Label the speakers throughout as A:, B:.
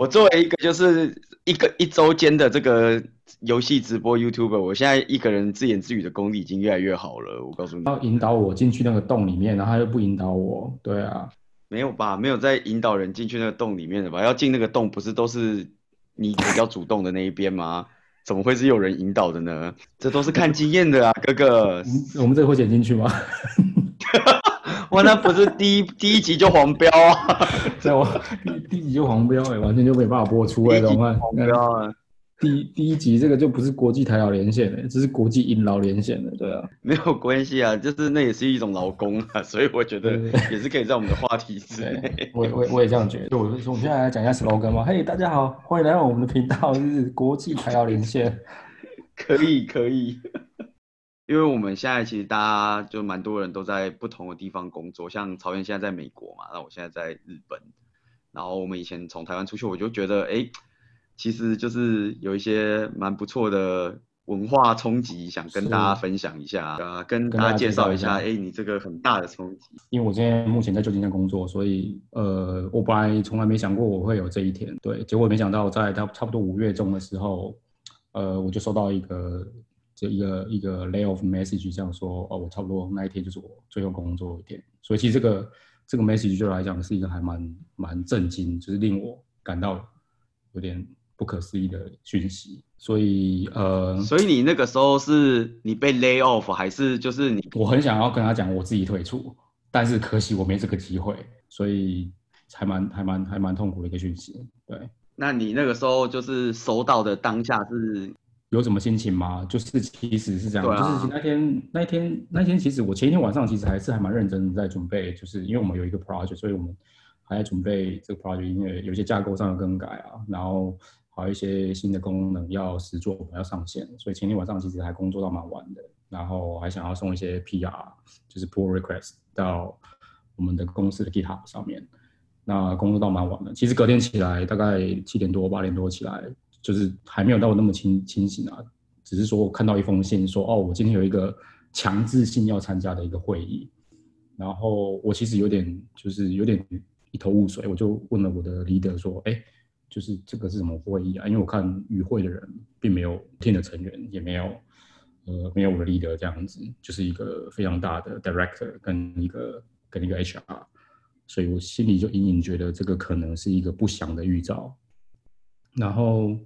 A: 我作为一个就是一个一周间的这个游戏直播 YouTuber，我现在一个人自言自语的功力已经越来越好了。我告诉你，
B: 要引导我进去那个洞里面，然后他又不引导我。对啊，
A: 没有吧？没有在引导人进去那个洞里面的吧？要进那个洞，不是都是你比较主动的那一边吗？怎么会是有人引导的呢？这都是看经验的啊，哥哥。
B: 我们这个会剪进去吗？
A: 哇，那不是第一第一集就黄标啊！
B: 在我第一集就黄标哎、欸，完全就没办法播出哎、欸，怎么办？黄标啊！第第一集这个就不是国际台劳连线的、欸，这是国际英劳连线的，对啊，
A: 没有关系啊，就是那也是一种劳工啊，所以我觉得也是可以在我们的话题之内。
B: 我我我也这样觉得。我我们现在来讲一下 slogan 嘛，嘿，大家好，欢迎来到我们的频道，就是国际台劳连线，
A: 可 以可以。因为我们现在其实大家就蛮多人都在不同的地方工作，像曹源现在在美国嘛，那我现在在日本，然后我们以前从台湾出去，我就觉得哎。其实就是有一些蛮不错的文化冲击，想跟大家分享一下啊，跟大家介绍一下。哎，你这个很大的冲击。
B: 因为我现在目前在旧金山工作，所以呃，我本来从来没想过我会有这一天。对，结果没想到在差差不多五月中的时候，呃，我就收到一个这一个一个 layoff message，这样说哦，我差不多那一天就是我最后工作一天。所以其实这个这个 message 就来讲是一个还蛮蛮震惊，就是令我感到有点。不可思议的讯息，所以呃，
A: 所以你那个时候是你被 lay off 还是就是你？
B: 我很想要跟他讲我自己退出，但是可惜我没这个机会，所以还蛮还蛮还蛮痛苦的一个讯息。对，
A: 那你那个时候就是收到的当下是
B: 有什么心情吗？就是其实是这样，啊、就是那天那天那天其实我前一天晚上其实还是还蛮认真在准备，就是因为我们有一个 project，所以我们还在准备这个 project，因为有些架构上的更改啊，然后。还有一些新的功能要实做，我们要上线，所以前天晚上其实还工作到蛮晚的，然后还想要送一些 PR，就是 pull request 到我们的公司的 GitHub 上面，那工作到蛮晚的。其实隔天起来大概七点多八点多起来，就是还没有到那么清清醒啊，只是说我看到一封信说，哦，我今天有一个强制性要参加的一个会议，然后我其实有点就是有点一头雾水，我就问了我的 leader 说，哎。就是这个是什么会议啊？因为我看与会的人并没有 team 的成员，也没有呃没有我的 leader 这样子，就是一个非常大的 director 跟一个跟一个 HR，所以我心里就隐隐觉得这个可能是一个不祥的预兆。然后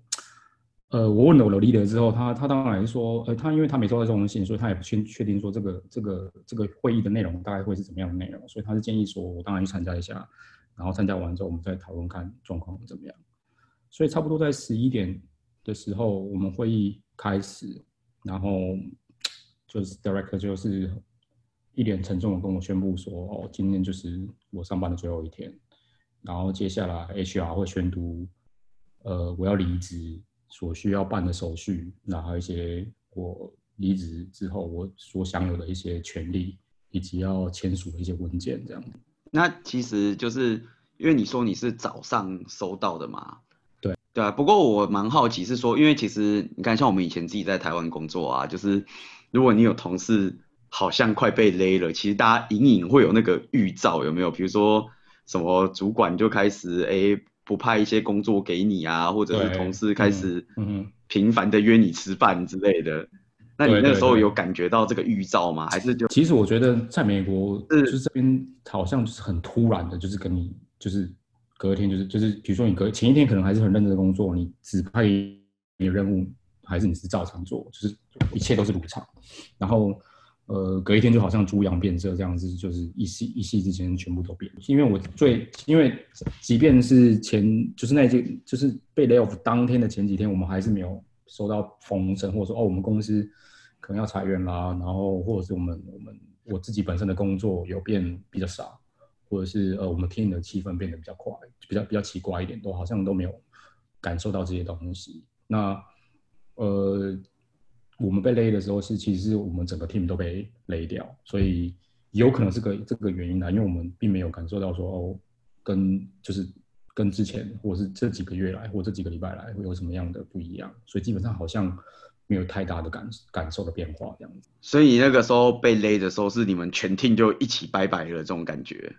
B: 呃，我问了我的 leader 之后，他他当然说，呃，他因为他没收到这封信，所以他也不确确定说这个这个这个会议的内容大概会是怎么样的内容，所以他是建议说我当然去参加一下，然后参加完之后我们再讨论看状况怎么样。所以差不多在十一点的时候，我们会议开始，然后就是 director 就是一脸沉重的跟我宣布说：“哦，今天就是我上班的最后一天。”然后接下来 HR 会宣读，呃，我要离职所需要办的手续，然后一些我离职之后我所享有的一些权利，以及要签署的一些文件这样。
A: 那其实就是因为你说你是早上收到的嘛？对啊，不过我蛮好奇，是说，因为其实你看，像我们以前自己在台湾工作啊，就是如果你有同事好像快被勒了，其实大家隐隐会有那个预兆，有没有？比如说什么主管就开始哎不派一些工作给你啊，或者是同事开始嗯频繁的约你吃饭之类的。那你那个时候有感觉到这个预兆吗？还是就
B: 其实我觉得在美国就是这边好像就是很突然的，就是跟你就是。隔天就是就是，比如说你隔前一天可能还是很认真的工作，你只派你的任务还是你是照常做，就是一切都是如常。然后呃，隔一天就好像猪羊变色这样子，就是一夕一夕之间全部都变。因为我最因为即便是前就是那些就是被 lay off 当天的前几天，我们还是没有收到风声，或者说哦我们公司可能要裁员啦，然后或者是我们我们我自己本身的工作有变比较少。或者是呃，我们听的气氛变得比较快，比较比较奇怪一点，都好像都没有感受到这些东西。那呃，我们被勒的时候是，其实我们整个 team 都被勒掉，所以有可能是个这个原因呢，因为我们并没有感受到说哦，跟就是跟之前或者是这几个月来或这几个礼拜来会有什么样的不一样，所以基本上好像没有太大的感感受的变化这样子。
A: 所以那个时候被勒的时候，是你们全 team 就一起拜拜了这种感觉。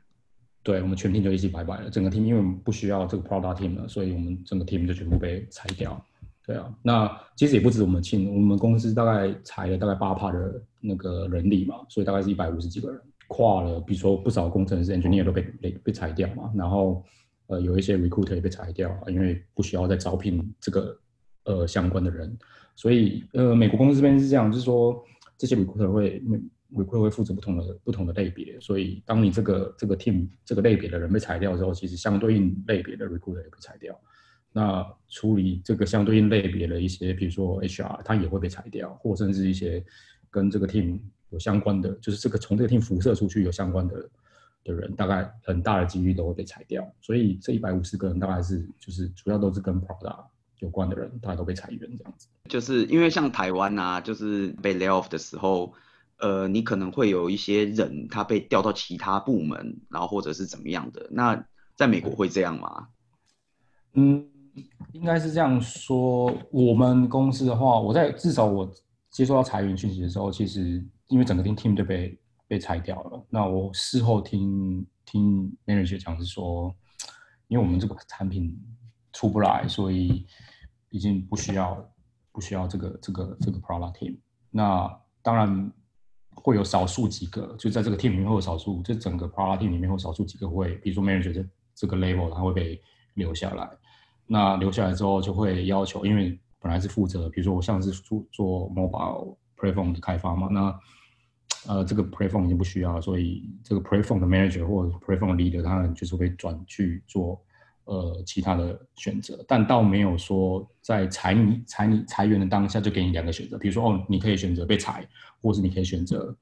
B: 对，我们全 team 就一起拜拜了。整个 team 因为我们不需要这个 product team 了，所以我们整个 team 就全部被裁掉。对啊，那其实也不止我们庆我们公司大概裁了大概八趴的那个人力嘛，所以大概是一百五十几个人，跨了，比如说不少工程师 engineer 都被被被裁掉嘛，然后呃有一些 recruiter 也被裁掉，因为不需要再招聘这个呃相关的人，所以呃美国公司这边是这样，就是说这些 recruiter 会。会会会负责不同的不同的类别，所以当你这个这个 team 这个类别的人被裁掉之后，其实相对应类别的 recruiter 也被裁掉。那处理这个相对应类别的一些，比如说 HR，它也会被裁掉，或甚至一些跟这个 team 有相关的，就是这个从这个 team 辐射出去有相关的的人，大概很大的几率都会被裁掉。所以这一百五十个人大概是就是主要都是跟 product 有关的人，大概都被裁员这样子。
A: 就是因为像台湾啊，就是被 lay off 的时候。呃，你可能会有一些人他被调到其他部门，然后或者是怎么样的？那在美国会这样吗？
B: 嗯，应该是这样说。我们公司的话，我在至少我接收到裁员讯息的时候，其实因为整个 team 就被被裁掉了。那我事后听听 manager 讲是说，因为我们这个产品出不来，所以已经不需要不需要这个这个这个 product team。那当然。会有少数几个，就在这个 team 里面会有少数，这整个 product team 里面会少数几个会，比如说 manager 这这个 level，他会被留下来。那留下来之后就会要求，因为本来是负责，比如说我像是做做 mobile platform 的开发嘛，那呃这个 platform 已经不需要，所以这个 platform 的 manager 或者 platform leader 他们就是会转去做呃其他的选择，但倒没有说在裁你裁你裁员的当下就给你两个选择，比如说哦你可以选择被裁。或是你可以选择，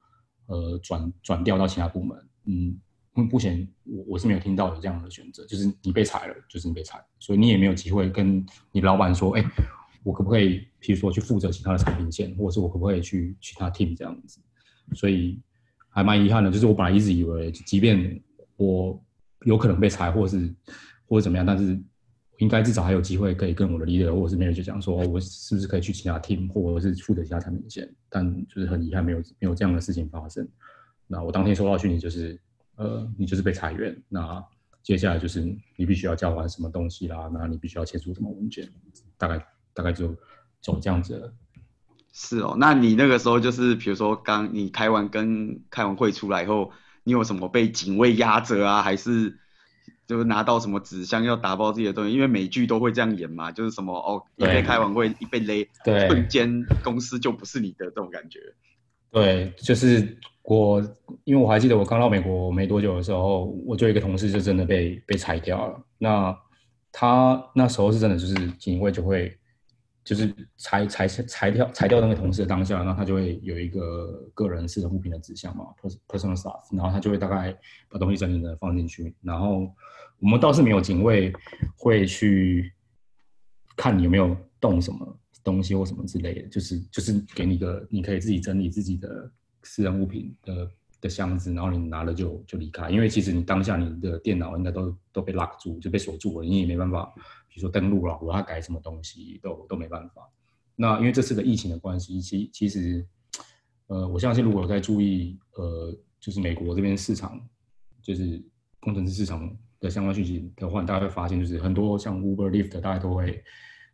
B: 呃，转转调到其他部门。嗯，目前我我是没有听到有这样的选择，就是你被裁了，就是你被裁，所以你也没有机会跟你老板说，哎、我可不可以，譬如说去负责其他的产品线，或者是我可不可以去其他 team 这样子？所以还蛮遗憾的，就是我本来一直以为，即便我有可能被裁，或者是或者怎么样，但是。应该至少还有机会可以跟我的 leader 或者是 manager 讲说，我是不是可以去其他 team，或者是负责其他产品线？但就是很遗憾，没有没有这样的事情发生。那我当天收到讯息就是，呃，你就是被裁员。那接下来就是你必须要交完什么东西啦，那你必须要签署什么文件，大概大概就走这样子了。
A: 是哦，那你那个时候就是，比如说刚你开完跟开完会出来以后，你有什么被警卫压着啊，还是？就是拿到什么纸箱要打包自己的东西，因为美剧都会这样演嘛，就是什么哦，一被开完会一被勒，对，瞬间公司就不是你的这种感觉。
B: 对，就是我，因为我还记得我刚到美国没多久的时候，我就一个同事就真的被被裁掉了。那他那时候是真的就是警卫就会，就是裁裁裁掉裁掉那个同事的当下，然后他就会有一个个人私人物品的纸箱嘛，personal stuff，然后他就会大概把东西整理的放进去，然后。我们倒是没有警卫会去看你有没有动什么东西或什么之类的，就是就是给你个你可以自己整理自己的私人物品的的箱子，然后你拿了就就离开。因为其实你当下你的电脑应该都都被 lock 住，就被锁住了，你也没办法，比如说登录了我要改什么东西都都没办法。那因为这次的疫情的关系，其其实呃，我相信如果有在注意呃，就是美国这边市场，就是工程师市场。的相关讯息的话，大家会发现，就是很多像 Uber、Lyft，大家都会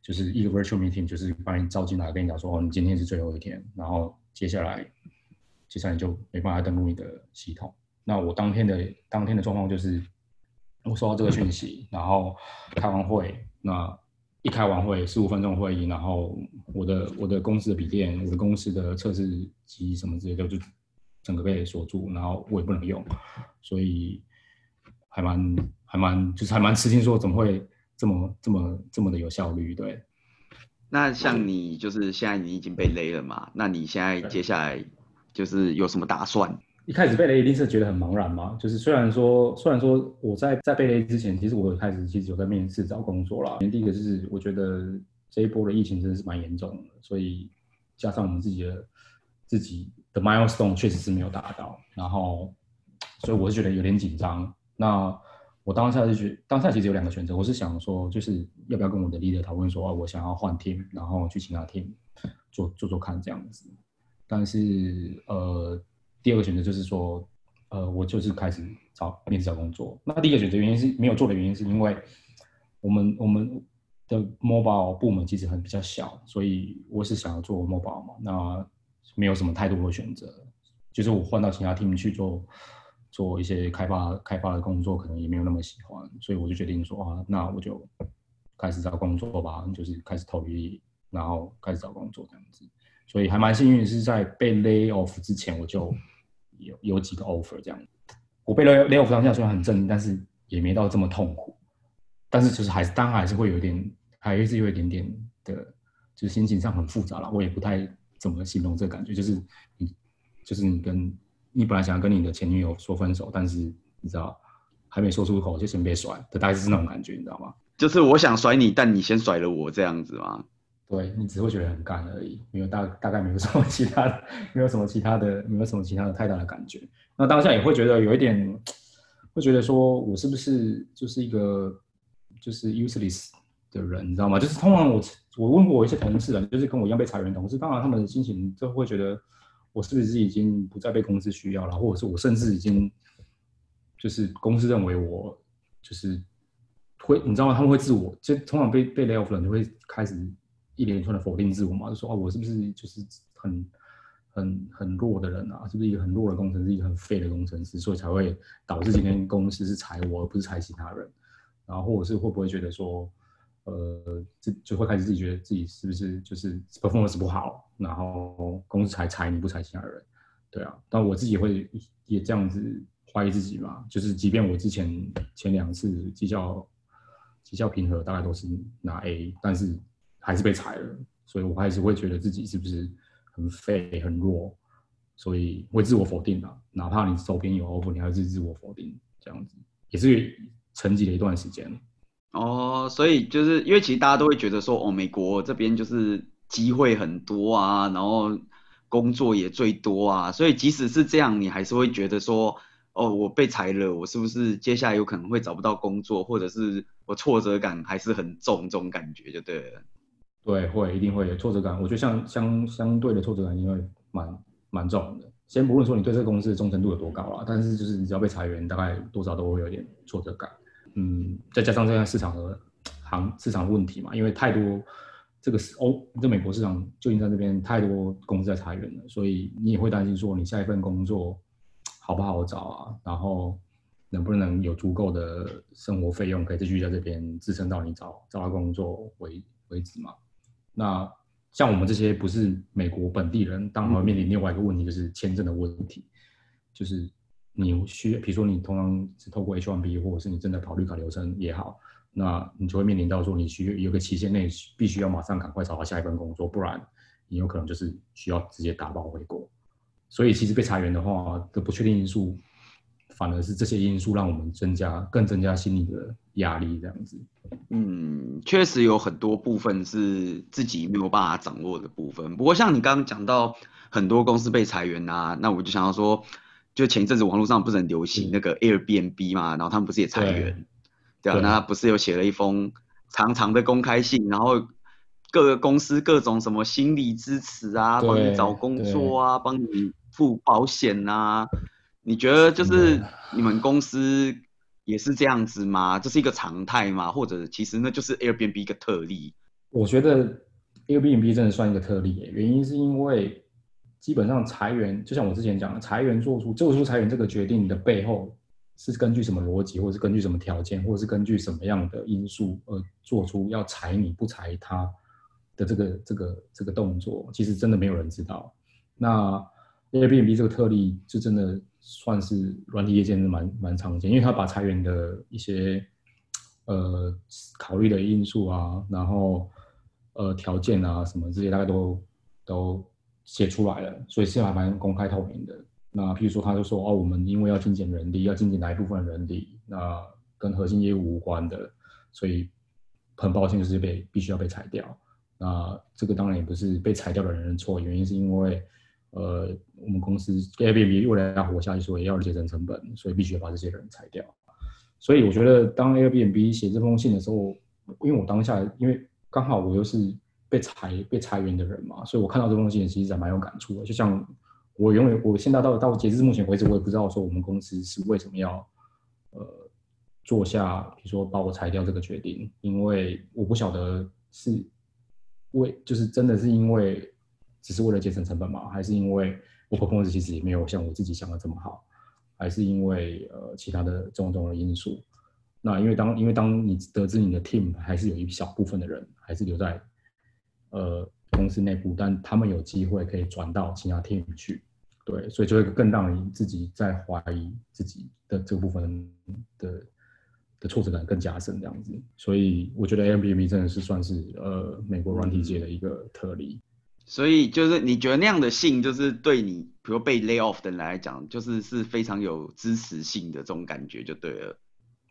B: 就是一个 virtual meeting，就是把你招进来，跟你讲说，哦，你今天是最后一天，然后接下来，接下来你就没办法登录你的系统。那我当天的当天的状况就是，我收到这个讯息，然后开完会，那一开完会十五分钟会议，然后我的我的公司的笔电，我的公司的测试机什么之类的，就整个被锁住，然后我也不能用，所以。还蛮还蛮就是还蛮吃惊，说怎么会这么这么这么的有效率？对。
A: 那像你就是现在你已经被勒了嘛？那你现在接下来就是有什么打算？
B: 一开始被雷一定是觉得很茫然嘛。就是虽然说虽然说我在在被雷之前，其实我开始其实有在面试找工作啦。第一个就是我觉得这一波的疫情真的是蛮严重的，所以加上我们自己的自己的 milestone 确实是没有达到，然后所以我是觉得有点紧张。那我当下就觉，当下其实有两个选择。我是想说，就是要不要跟我的 leader 讨论说，哦，我想要换 team，然后去其他 team 做做做看这样子。但是，呃，第二个选择就是说，呃，我就是开始找面试找工作。那第一个选择原因是没有做的原因，是因为我们我们的 mobile 部门其实很比较小，所以我是想要做 mobile 嘛，那没有什么太多的选择，就是我换到其他 team 去做做一些开发开发的工作，可能也没有那么喜欢，所以我就决定说啊，那我就开始找工作吧，就是开始投履历，然后开始找工作这样子。所以还蛮幸运，是在被 lay off 之前，我就有有几个 offer 这样。我被 lay lay off 当下虽然很震惊，但是也没到这么痛苦。但是就是还是当然还是会有一点，还是有一点点的，就是心情上很复杂了。我也不太怎么形容这感觉，就是你就是你跟你本来想要跟你的前女友说分手，但是你知道还没说出口就先被甩，大概是那种感觉，你知道吗？
A: 就是我想甩你，但你先甩了我这样子吗？
B: 对，你只会觉得很干而已，没有大大概没有什么其他的，没有什么其他的，没有什么其他的太大的感觉。那当下也会觉得有一点，会觉得说我是不是就是一个就是 useless 的人，你知道吗？就是通常我我问过我一些同事啊，就是跟我一样被裁员同事，当然他们的心情就会觉得我是不是已经不再被公司需要了，或者是我甚至已经就是公司认为我就是会，你知道吗？他们会自我，就通常被被 lay off 的人就会开始。一连串的否定自我嘛，就说哦，我是不是就是很很很弱的人啊？是不是一个很弱的工程师，一个很废的工程师，所以才会导致今天公司是裁我，而不是裁其他人？然后或者是会不会觉得说，呃，这就会开始自己觉得自己是不是就是 performance 不好，然后公司才裁你不裁其他人？对啊，但我自己会也这样子怀疑自己嘛，就是即便我之前前两次绩效绩效评核大概都是拿 A，但是。还是被裁了，所以我还是会觉得自己是不是很废、很弱，所以会自我否定的。哪怕你手边有 offer，你还是自我否定，这样子也是沉寂了一段时间。
A: 哦，所以就是因为其实大家都会觉得说，哦，美国这边就是机会很多啊，然后工作也最多啊，所以即使是这样，你还是会觉得说，哦，我被裁了，我是不是接下来有可能会找不到工作，或者是我挫折感还是很重，这种感觉就对了。
B: 对，会一定会有挫折感。我觉得像相相对的挫折感，因为蛮蛮重的。先不论说你对这个公司的忠诚度有多高啦，但是就是你只要被裁员，大概多少都会有点挫折感。嗯，再加上这样市场的行市场问题嘛，因为太多这个是欧这美国市场旧金山这边太多公司在裁员了，所以你也会担心说你下一份工作好不好找啊？然后能不能有足够的生活费用可以继续在这边支撑到你找找到工作为为止嘛？那像我们这些不是美国本地人，当然面临另外一个问题，就是签证的问题。就是你需，比如说你通常是透过 H1B，或者是你正在跑绿卡流程也好，那你就会面临到说，你需有个期限内必须要马上赶快找到下一份工作，不然你有可能就是需要直接打包回国。所以其实被裁员的话，的不确定因素。反而是这些因素让我们增加更增加心理的压力，这样子。
A: 嗯，确实有很多部分是自己没有办法掌握的部分。不过像你刚刚讲到很多公司被裁员啊，那我就想要说，就前一阵子网络上不是很流行那个 Airbnb 嘛，然后他们不是也裁员，对啊，对，那不是有写了一封长长的公开信，然后各个公司各种什么心理支持啊，帮你找工作啊，帮你付保险啊。你觉得就是你们公司也是这样子吗？这是一个常态吗？或者其实那就是 Airbnb 一个特例？
B: 我觉得 Airbnb 真的算一个特例耶，原因是因为基本上裁员，就像我之前讲的，裁员做出做出裁员这个决定的背后是根据什么逻辑，或者是根据什么条件，或者是根据什么样的因素而做出要裁你不裁他的这个这个这个动作，其实真的没有人知道。那 Airbnb 这个特例就真的。算是软体业界蛮蛮常见，因为他把裁员的一些呃考虑的因素啊，然后呃条件啊什么这些大概都都写出来了，所以是还蛮公开透明的。那譬如说，他就说哦，我们因为要精简人力，要精简哪一部分人力，那跟核心业务无关的，所以很抱歉就是被必须要被裁掉。那这个当然也不是被裁掉的人的错，原因是因为。呃，我们公司 Airbnb 为了要活下去，所以要节省成本，所以必须要把这些人裁掉。所以我觉得，当 Airbnb 写这封信的时候，因为我当下，因为刚好我又是被裁被裁员的人嘛，所以我看到这封信其实还蛮有感触的。就像我永远我现在到到截至目前为止，我也不知道说我们公司是为什么要呃做下，比如说把我裁掉这个决定，因为我不晓得是为就是真的是因为只是为了节省成本吗？还是因为我 performance 其实也没有像我自己想的这么好？还是因为呃其他的种种的因素？那因为当因为当你得知你的 team 还是有一小部分的人还是留在呃公司内部，但他们有机会可以转到其他 team 去，对，所以就会更让你自己在怀疑自己的这个部分的的挫折感更加深这样子。所以我觉得 Airbnb 真的是算是呃美国软体界的一个特例。
A: 所以就是你觉得那样的信，就是对你比如被 lay off 的人来讲，就是是非常有支持性的这种感觉就对了。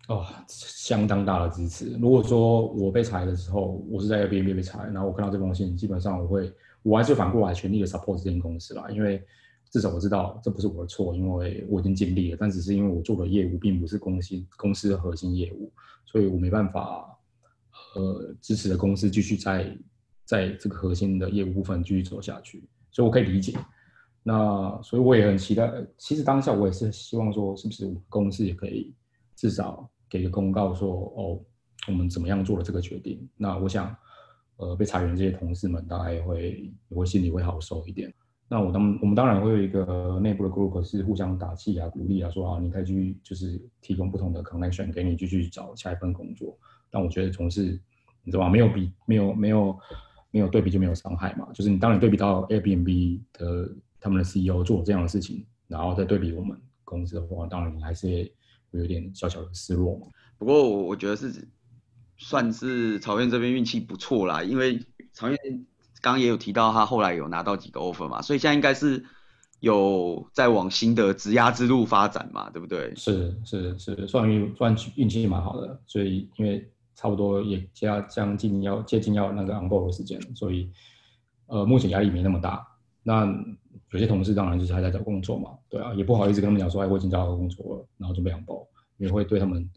B: 哦，相当大的支持。如果说我被裁的时候，我是在 Airbnb 被裁，然后我看到这封信，基本上我会，我还是反过来全力的 support 这间公司啦，因为至少我知道这不是我的错，因为我已经尽力了，但只是因为我做的业务并不是公司公司的核心业务，所以我没办法，呃，支持的公司继续在在这个核心的业务部分继续走下去，所以我可以理解。那所以我也很期待，其实当下我也是希望说，是不是公司也可以至少。给个公告说哦，我们怎么样做了这个决定？那我想，呃，被裁员这些同事们大概也会也会心里会好受一点。那我当我们当然会有一个内部的 group 是互相打气啊、鼓励啊，说啊，你可以去就是提供不同的 connection 给你继续找下一份工作。但我觉得总是你知道吗？没有比没有没有没有对比就没有伤害嘛。就是你当你对比到 Airbnb 的他们的 CEO 做这样的事情，然后再对比我们公司的话，当然你还是会。有点小小的失落嘛，
A: 不过我我觉得是算是曹燕这边运气不错啦，因为曹燕刚刚也有提到他后来有拿到几个 offer 嘛，所以现在应该是有在往新的职涯之路发展嘛，对不对？
B: 是是是，算运算运气蛮好的，所以因为差不多也加将近要接近要那个 onboard 的时间，所以呃目前压力没那么大。那有些同事当然就是还在找工作嘛，对啊，也不好意思跟他们讲说，哎，我已经找到工作了，然后准备养包，也会对他们，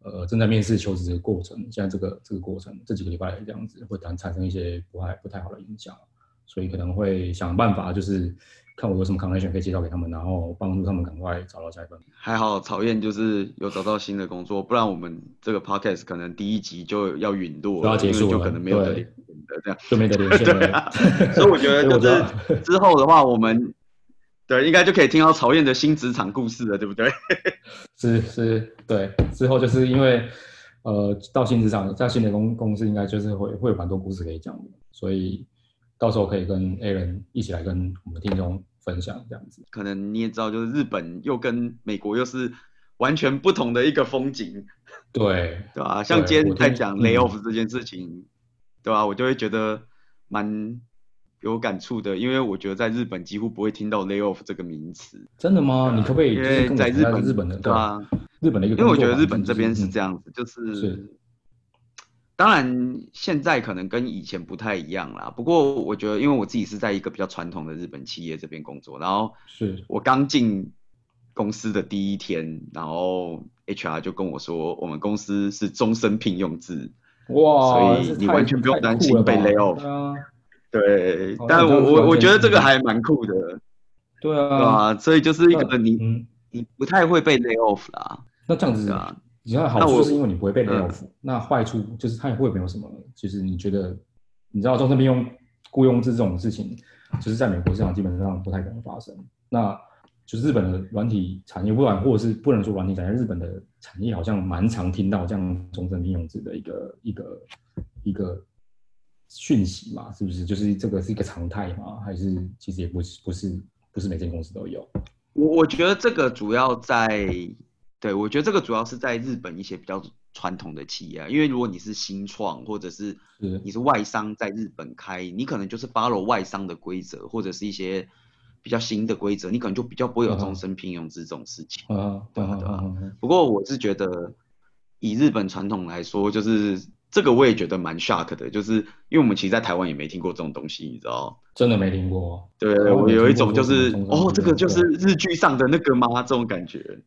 B: 呃，正在面试求职的过程，现在这个这个过程这几个礼拜这样子，会产产生一些不太不太好的影响，所以可能会想办法，就是看我有什么 connection 可以介绍给他们，然后帮助他们赶快找到下一份。
A: 还好曹燕就是有找到新的工作，不然我们这个 podcast 可能第一集就要陨落就，
B: 要结束了，
A: 就可能没有对。这样
B: 就没得连线了。
A: 对啊，所以我觉得就是之后的话，我们对应该就可以听到曹燕的新职场故事了，对不对？
B: 是是，对。之后就是因为呃，到新职场，在新的公公司，应该就是会会有蛮多故事可以讲的，所以到时候可以跟 Aaron 一起来跟我们听众分享这样子。
A: 可能你也知道，就是日本又跟美国又是完全不同的一个风景，
B: 对
A: 对吧？像今天在讲 layoff 这件事情。对吧？我就会觉得蛮有感触的，因为我觉得在日本几乎不会听到 layoff 这个名词。
B: 真的吗？你可不可以？因为
A: 在日本，
B: 日本的
A: 对吧？
B: 日本的一个，
A: 因为我觉得日本这边是这样子，就是，是当然现在可能跟以前不太一样啦。不过我觉得，因为我自己是在一个比较传统的日本企业这边工作，然后是我刚进公司的第一天，然后 HR 就跟我说，我们公司是终身聘用制。哇，所以你完全不用担心被 lay off。对，但我我我觉得这个还蛮酷的。
B: 对啊，对啊，
A: 所以就是一个你你不太会被 lay off 啦。
B: 那这样子啊，你知道好处是因为你不会被 lay off，那坏处就是它也会没有什么。就是你觉得，你知道终身聘用雇佣制这种事情，就是在美国市场基本上不太可能发生。那就是日本的软体产业，不管或者是不能说软体产业，日本的产业好像蛮常听到这样终身聘用制的一个一个一个讯息嘛，是不是？就是这个是一个常态嘛？还是其实也不是不是不是每间公司都有？
A: 我我觉得这个主要在，对，我觉得这个主要是在日本一些比较传统的企业，因为如果你是新创或者是你是外商在日本开，你可能就是 follow 外商的规则或者是一些。比较新的规则，你可能就比较不会有终身聘用制这种事情。嗯，对啊，对啊。不过我是觉得，以日本传统来说，就是这个我也觉得蛮 shock 的，就是因为我们其实，在台湾也没听过这种东西，你知道？
B: 真的没听过。
A: 对，我有一种就是，哦，这个就是日剧上的那个吗？这种感觉。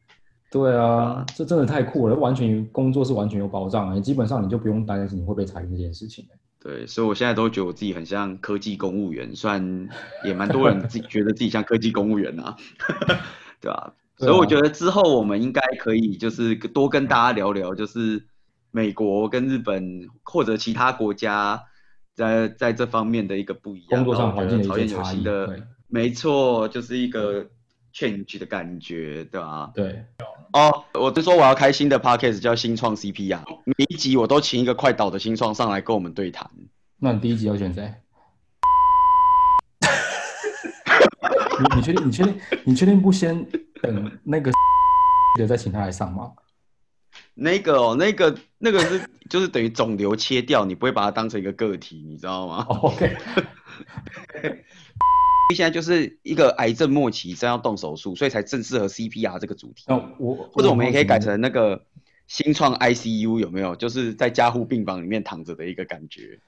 B: 对啊，这真的太酷了，完全工作是完全有保障，基本上你就不用担心你会被裁这件事情。
A: 对，所以我现在都觉得我自己很像科技公务员，虽然也蛮多人自己觉得自己像科技公务员呐、啊，对吧、啊？所以我觉得之后我们应该可以就是多跟大家聊聊，就是美国跟日本或者其他国家在在这方面的一个不一样，
B: 工作上环境的一些
A: 差异的，没错，就是一个 change 的感觉，对吧、啊？
B: 对。
A: 哦，我就说我要开新的 podcast 叫新创 CP 啊，每一集我都请一个快倒的新创上来跟我们对谈。
B: 那你第一集要选谁？你你确定？你确定？你确定不先？等那个的再请他来上吗？
A: 那个哦，那个那个是就是等于肿瘤切掉，你不会把它当成一个个体，你知道吗
B: ？OK。
A: 现在就是一个癌症末期，正要动手术，所以才正适合 CPR 这个主题。
B: 那我
A: 或者我们也可以改成那个。新创 ICU 有没有？就是在加护病房里面躺着的一个感觉。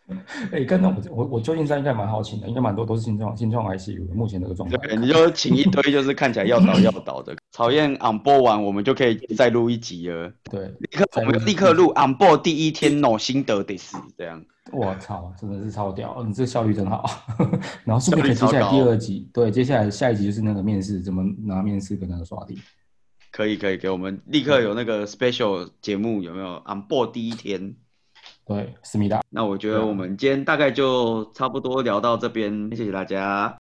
B: 哎、欸，刚刚我我我最近在应该蛮好请的，应该蛮多都是新创新创 ICU 目前这个状态。
A: 对，你就请一堆就是看起来要倒要倒的。曹燕 on board 完，我们就可以再录一集了。
B: 对，
A: 立刻我们立刻录 on board 第一天 no 心得得死这样。
B: 我操，真的是超屌！你这效率真好。然后是不是可以接下来第二集？对，接下来下一集就是那个面试，怎么拿面试跟那个刷题。
A: 可以可以，给我们立刻有那个 special 节目有没有？On board 第一天，
B: 对，思密达。
A: 那我觉得我们今天大概就差不多聊到这边，谢谢大家。